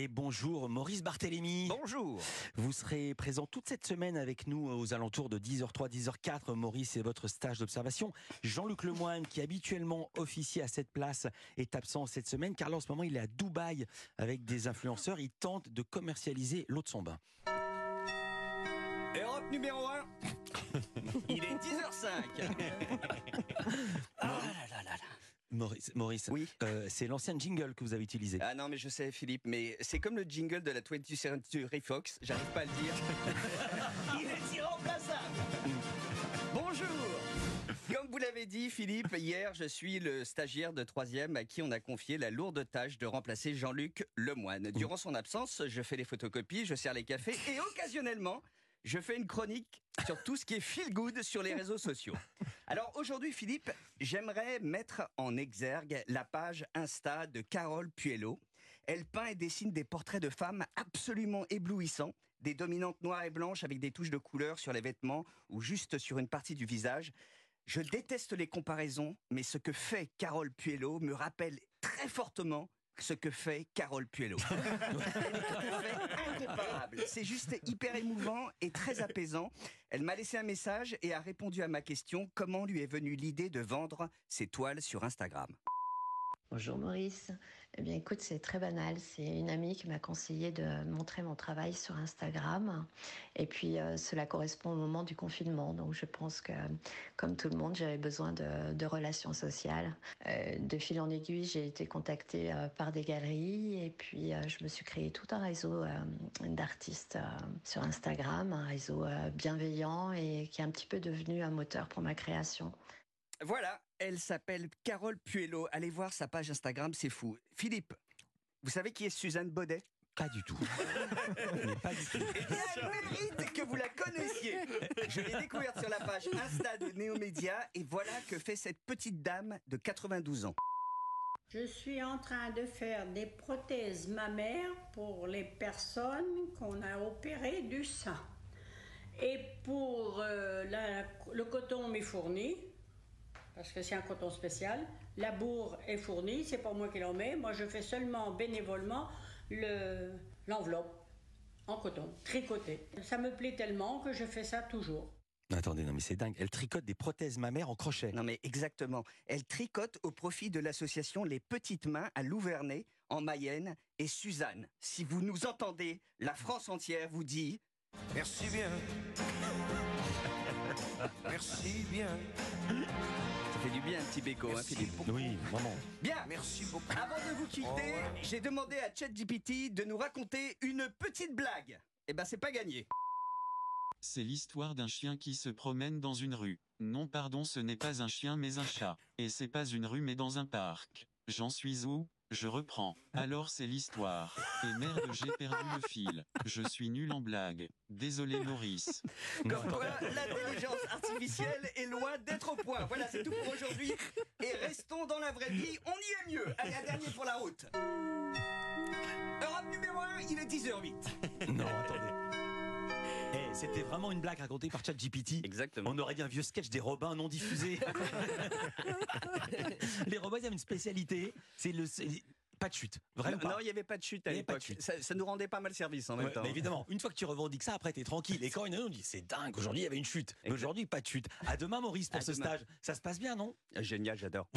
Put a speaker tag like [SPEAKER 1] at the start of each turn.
[SPEAKER 1] Et bonjour Maurice Barthélémy.
[SPEAKER 2] Bonjour.
[SPEAKER 1] Vous serez présent toute cette semaine avec nous aux alentours de 10h03, 10h04. Maurice, c'est votre stage d'observation. Jean-Luc Lemoine, qui habituellement officie à cette place, est absent cette semaine car là en ce moment il est à Dubaï avec des influenceurs. Il tente de commercialiser l'eau de son bain.
[SPEAKER 2] Europe numéro 1. Il est 10h05.
[SPEAKER 1] Maurice, Maurice
[SPEAKER 2] Oui.
[SPEAKER 1] euh, c'est l'ancien jingle que vous avez utilisé.
[SPEAKER 2] Ah non, mais je sais, Philippe, mais c'est comme le jingle de la 20th Century Fox, j'arrive pas à le dire. Il est irremplaçable Bonjour Comme vous l'avez dit, Philippe, hier, je suis le stagiaire de troisième à qui on a confié la lourde tâche de remplacer Jean-Luc Lemoine. Durant son absence, je fais les photocopies, je sers les cafés et occasionnellement, je fais une chronique sur tout ce qui est feel good sur les réseaux sociaux. Alors aujourd'hui, Philippe, j'aimerais mettre en exergue la page Insta de Carole Puello. Elle peint et dessine des portraits de femmes absolument éblouissants, des dominantes noires et blanches avec des touches de couleur sur les vêtements ou juste sur une partie du visage. Je déteste les comparaisons, mais ce que fait Carole Puello me rappelle très fortement ce que fait Carole Puello. incomparable. C'est juste hyper émouvant et très apaisant. Elle m'a laissé un message et a répondu à ma question comment lui est venue l'idée de vendre ses toiles sur Instagram?
[SPEAKER 3] Bonjour Maurice. Eh bien écoute, c'est très banal. C'est une amie qui m'a conseillé de montrer mon travail sur Instagram. Et puis euh, cela correspond au moment du confinement. Donc je pense que, comme tout le monde, j'avais besoin de, relations sociales. Euh, de fil en aiguille, j'ai été contactée euh, par des galeries. Et puis je me suis créé tout un réseau d'artistes sur Instagram. Un réseau bienveillant et qui est un petit peu devenu un moteur pour ma création.
[SPEAKER 2] Voilà, elle s'appelle Carole Puello. Allez voir sa page Instagram, c'est fou. Philippe, vous savez qui est Suzanne Baudet?
[SPEAKER 1] Pas du tout. Mais pas du tout.
[SPEAKER 2] Eh bien, elle mérite que vous la connaissiez. Je l'ai découverte sur la page Insta de Néomédia et voilà que fait cette petite dame de 92 ans.
[SPEAKER 4] Je suis en train de faire des prothèses mammaires pour les personnes qu'on a opérées du sein. Et pour euh, la- le coton m'est fourni, parce que c'est un coton spécial. La bourre est fournie, c'est pas moi qui l'en mets. Moi, je fais seulement bénévolement le- l'enveloppe en coton, tricoté. Ça me plaît tellement que je fais ça toujours.
[SPEAKER 1] Attendez, non mais c'est dingue. Elle tricote des prothèses mammaires en crochet.
[SPEAKER 2] Non mais exactement. Elle tricote au profit de l'association Les Petites Mains à Louvernay, en Mayenne. Et Suzanne, si vous nous entendez, la France entière vous dit
[SPEAKER 5] Merci bien. Merci bien.
[SPEAKER 2] Ça fait du bien un petit béco, hein, Philippe.
[SPEAKER 5] beaucoup.
[SPEAKER 1] Oui, vraiment.
[SPEAKER 2] Bien.
[SPEAKER 5] Merci beaucoup.
[SPEAKER 2] Avant de vous quitter,
[SPEAKER 5] Au revoir.
[SPEAKER 2] j'ai demandé à ChatGPT de nous raconter une petite blague. Eh ben, c'est pas gagné.
[SPEAKER 6] C'est l'histoire d'un chien qui se promène dans une rue. Non pardon ce n'est pas un chien mais un chat. Et c'est pas une rue mais dans un parc. J'en suis où? Je reprends. Alors c'est l'histoire. Et merde j'ai perdu le fil. Je suis nul en blague. Désolé Maurice.
[SPEAKER 2] Comme quoi, l'intelligence artificielle est loin d'être au point. Voilà, c'est tout pour aujourd'hui. Et restons dans la vraie vie, on y est mieux. Allez, un dernier pour la route. Europe numéro 1, il est 10h08.
[SPEAKER 1] Non, attendez. C'était vraiment une blague racontée par ChatGPT.
[SPEAKER 2] Exactement.
[SPEAKER 1] On aurait dit un vieux sketch des Robins non diffusés. Les Robins, ils avaient une spécialité, c'est le pas de chute, vraiment
[SPEAKER 2] Non, il n'y avait pas de chute à
[SPEAKER 1] Il y avait pas de
[SPEAKER 2] l'époque.
[SPEAKER 1] chute.
[SPEAKER 2] Ça, ça nous rendait pas mal service en même
[SPEAKER 1] Ouais,
[SPEAKER 2] temps.
[SPEAKER 1] mais évidemment, une fois que tu revendiques ça, après t'es tranquille. Et quand une on dit c'est dingue, aujourd'hui il y avait une chute. Mais aujourd'hui pas de chute. À demain Maurice pour
[SPEAKER 2] À
[SPEAKER 1] ce
[SPEAKER 2] demain.
[SPEAKER 1] stage. Ça se passe bien, non?
[SPEAKER 2] Génial, j'adore.